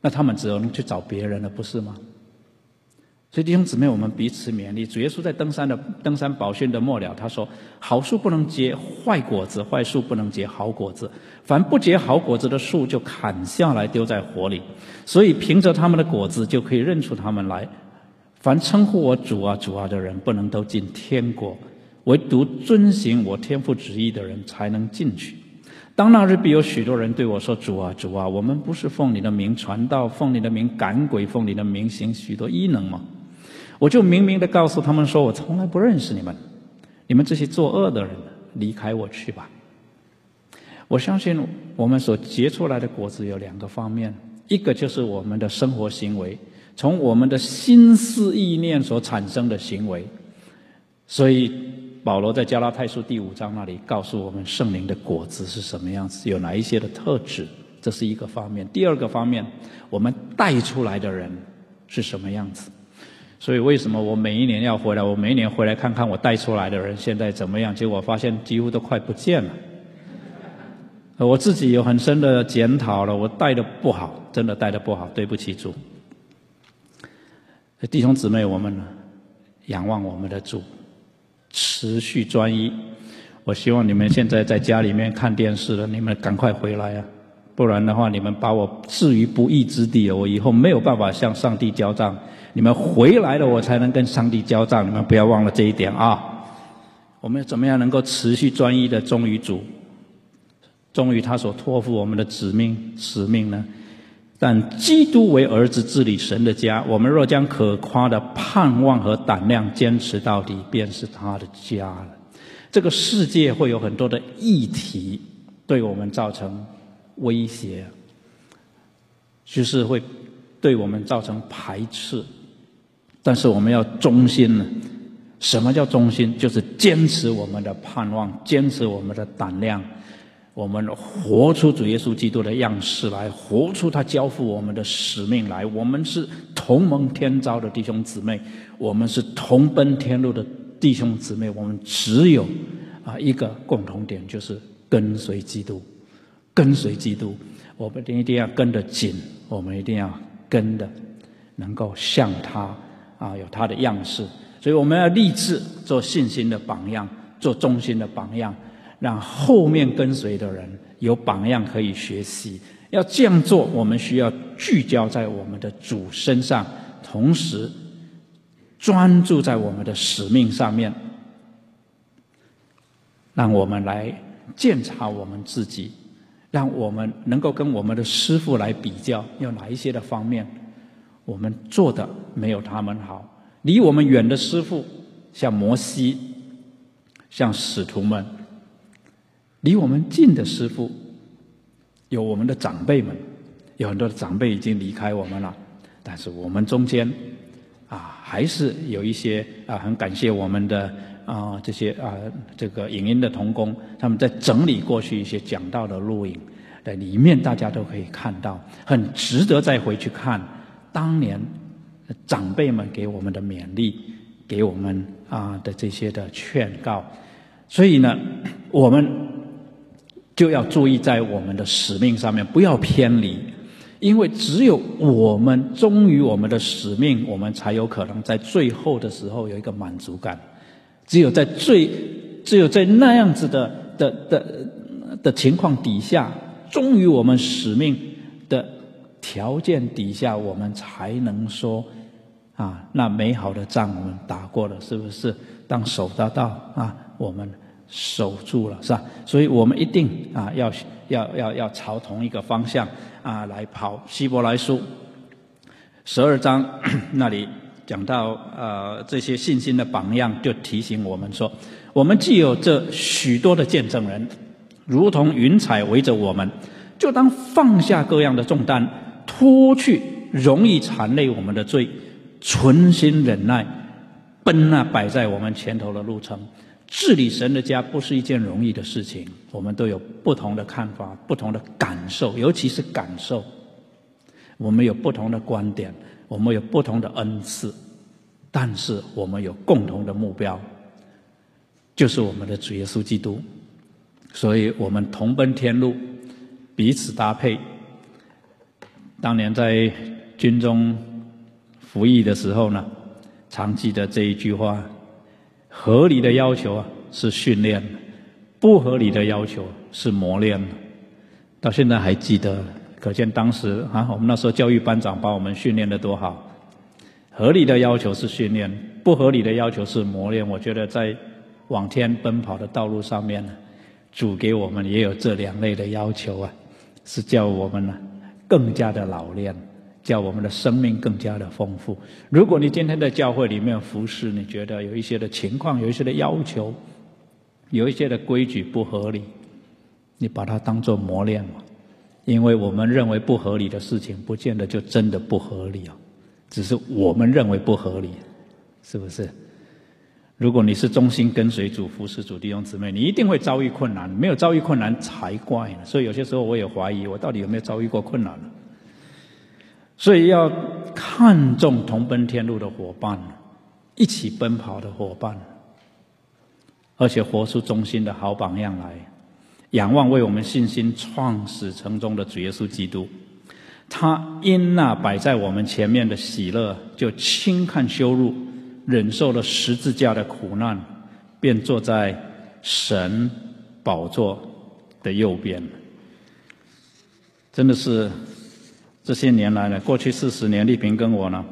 那他们只能去找别人了，不是吗？所以弟兄姊妹，我们彼此勉励。主耶稣在登山的登山宝训的末了，他说：“好树不能结坏果子，坏树不能结好果子。凡不结好果子的树，就砍下来丢在火里。所以凭着他们的果子，就可以认出他们来。”凡称呼我主啊主啊的人，不能都进天国；唯独遵行我天父旨意的人，才能进去。当那日必有许多人对我说：“主啊主啊，我们不是奉你的名传道，奉你的名赶鬼，奉你的名行许多异能吗？”我就明明的告诉他们说：“我从来不认识你们，你们这些作恶的人，离开我去吧。”我相信我们所结出来的果子有两个方面，一个就是我们的生活行为。从我们的心思意念所产生的行为，所以保罗在加拉太书第五章那里告诉我们圣灵的果子是什么样子，有哪一些的特质。这是一个方面。第二个方面，我们带出来的人是什么样子？所以为什么我每一年要回来？我每一年回来看看我带出来的人现在怎么样？结果发现几乎都快不见了。我自己有很深的检讨了，我带的不好，真的带的不好，对不起主。弟兄姊妹，我们仰望我们的主，持续专一。我希望你们现在在家里面看电视了，你们赶快回来啊！不然的话，你们把我置于不义之地，我以后没有办法向上帝交账。你们回来了，我才能跟上帝交账。你们不要忘了这一点啊！我们怎么样能够持续专一的忠于主？忠于他所托付我们的使命使命呢？但基督为儿子治理神的家，我们若将可夸的盼望和胆量坚持到底，便是他的家了。这个世界会有很多的议题对我们造成威胁，就是会对我们造成排斥，但是我们要忠心呢？什么叫忠心？就是坚持我们的盼望，坚持我们的胆量。我们活出主耶稣基督的样式来，活出他交付我们的使命来。我们是同盟天召的弟兄姊妹，我们是同奔天路的弟兄姊妹。我们只有啊一个共同点，就是跟随基督，跟随基督。我们一定要跟得紧，我们一定要跟的能够像他啊有他的样式。所以我们要立志做信心的榜样，做忠心的榜样。让后面跟随的人有榜样可以学习。要这样做，我们需要聚焦在我们的主身上，同时专注在我们的使命上面。让我们来检查我们自己，让我们能够跟我们的师傅来比较，有哪一些的方面我们做的没有他们好。离我们远的师傅，像摩西，像使徒们。离我们近的师傅，有我们的长辈们，有很多的长辈已经离开我们了，但是我们中间啊，还是有一些啊，很感谢我们的啊这些啊这个影音的童工，他们在整理过去一些讲道的录影，在里面大家都可以看到，很值得再回去看当年长辈们给我们的勉励，给我们啊的这些的劝告，所以呢，我们。就要注意在我们的使命上面，不要偏离，因为只有我们忠于我们的使命，我们才有可能在最后的时候有一个满足感。只有在最，只有在那样子的的的的情况底下，忠于我们使命条件底下，我们才能说啊，那美好的仗我们打过了，是不是？当手得到啊，我们。守住了，是吧？所以我们一定啊，要要要要朝同一个方向啊来跑。希伯来书十二章 那里讲到呃这些信心的榜样，就提醒我们说：我们既有这许多的见证人，如同云彩围着我们，就当放下各样的重担，脱去容易缠累我们的罪，存心忍耐，奔那摆在我们前头的路程。治理神的家不是一件容易的事情，我们都有不同的看法、不同的感受，尤其是感受。我们有不同的观点，我们有不同的恩赐，但是我们有共同的目标，就是我们的主耶稣基督。所以我们同奔天路，彼此搭配。当年在军中服役的时候呢，常记得这一句话。合理的要求啊是训练，不合理的要求是磨练。到现在还记得，可见当时啊，我们那时候教育班长把我们训练的多好。合理的要求是训练，不合理的要求是磨练。我觉得在往天奔跑的道路上面呢，主给我们也有这两类的要求啊，是叫我们呢更加的老练。叫我们的生命更加的丰富。如果你今天在教会里面服侍，你觉得有一些的情况、有一些的要求、有一些的规矩不合理，你把它当做磨练嘛。因为我们认为不合理的事情，不见得就真的不合理啊，只是我们认为不合理，是不是？如果你是忠心跟随主、服侍主弟兄姊妹，你一定会遭遇困难。没有遭遇困难才怪呢。所以有些时候我也怀疑，我到底有没有遭遇过困难呢？所以要看重同奔天路的伙伴，一起奔跑的伙伴，而且活出忠心的好榜样来，仰望为我们信心创始成终的主耶稣基督。他因那摆在我们前面的喜乐，就轻看羞辱。忍受了十字架的苦难，便坐在神宝座的右边。真的是这些年来呢，过去四十年，丽萍跟我呢，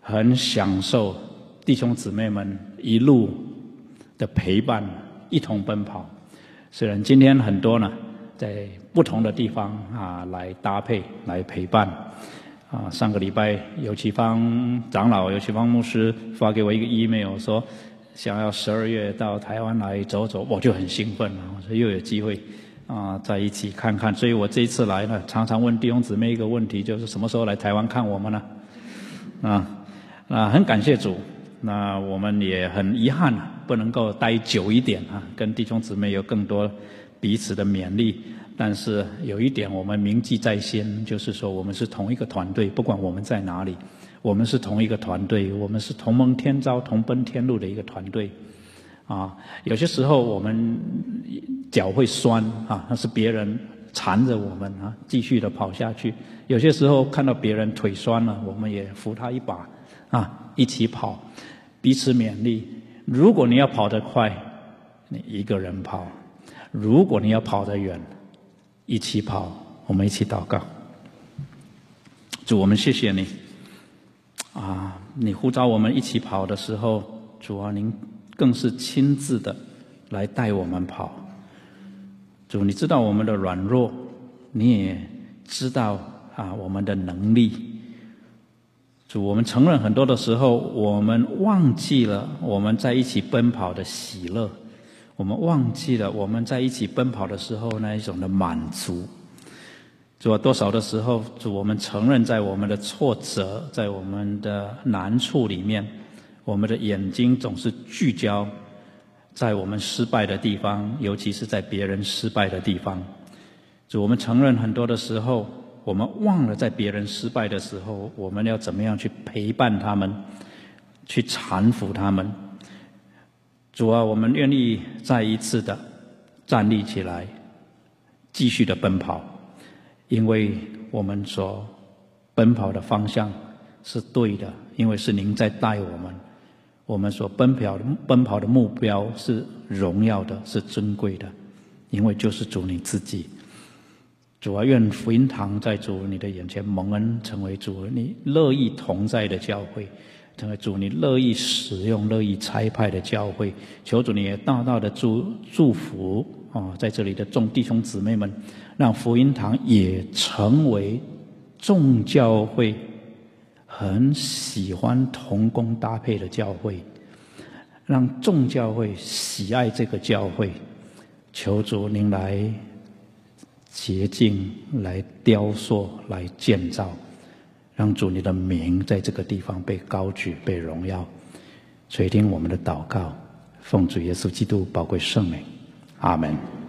很享受弟兄姊妹们一路的陪伴，一同奔跑。虽然今天很多呢，在不同的地方啊，来搭配来陪伴。啊，上个礼拜尤其芳长老、尤其芳牧师发给我一个 email，说想要十二月到台湾来走走，我就很兴奋了。我说又有机会啊，在一起看看。所以我这一次来呢，常常问弟兄姊妹一个问题，就是什么时候来台湾看我们呢？啊，啊，很感谢主。那我们也很遗憾，不能够待久一点啊，跟弟兄姊妹有更多彼此的勉励。但是有一点我们铭记在心，就是说我们是同一个团队，不管我们在哪里，我们是同一个团队，我们是同盟天朝、同奔天路的一个团队。啊，有些时候我们脚会酸啊，那是别人缠着我们啊，继续的跑下去。有些时候看到别人腿酸了，我们也扶他一把啊，一起跑，彼此勉励。如果你要跑得快，你一个人跑；如果你要跑得远，一起跑，我们一起祷告。主，我们谢谢你。啊，你呼召我们一起跑的时候，主啊，您更是亲自的来带我们跑。主，你知道我们的软弱，你也知道啊我们的能力。主，我们承认很多的时候，我们忘记了我们在一起奔跑的喜乐。我们忘记了我们在一起奔跑的时候那一种的满足。主啊，多少的时候，主我们承认在我们的挫折、在我们的难处里面，我们的眼睛总是聚焦在我们失败的地方，尤其是在别人失败的地方。主，我们承认很多的时候，我们忘了在别人失败的时候，我们要怎么样去陪伴他们，去搀扶他们。主啊，我们愿意再一次的站立起来，继续的奔跑，因为我们所奔跑的方向是对的，因为是您在带我们。我们所奔跑的奔跑的目标是荣耀的，是尊贵的，因为就是主你自己。主啊，愿福音堂在主你的眼前蒙恩，成为主你乐意同在的教会。成为主，你乐意使用、乐意差派的教会，求主你也大大的祝祝福啊，在这里的众弟兄姊妹们，让福音堂也成为众教会很喜欢同工搭配的教会，让众教会喜爱这个教会。求主您来洁净、来雕塑、来建造。让主你的名在这个地方被高举、被荣耀，垂听我们的祷告，奉主耶稣基督宝贵圣名，阿门。